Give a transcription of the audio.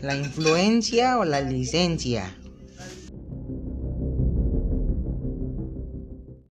¿La influencia o la licencia?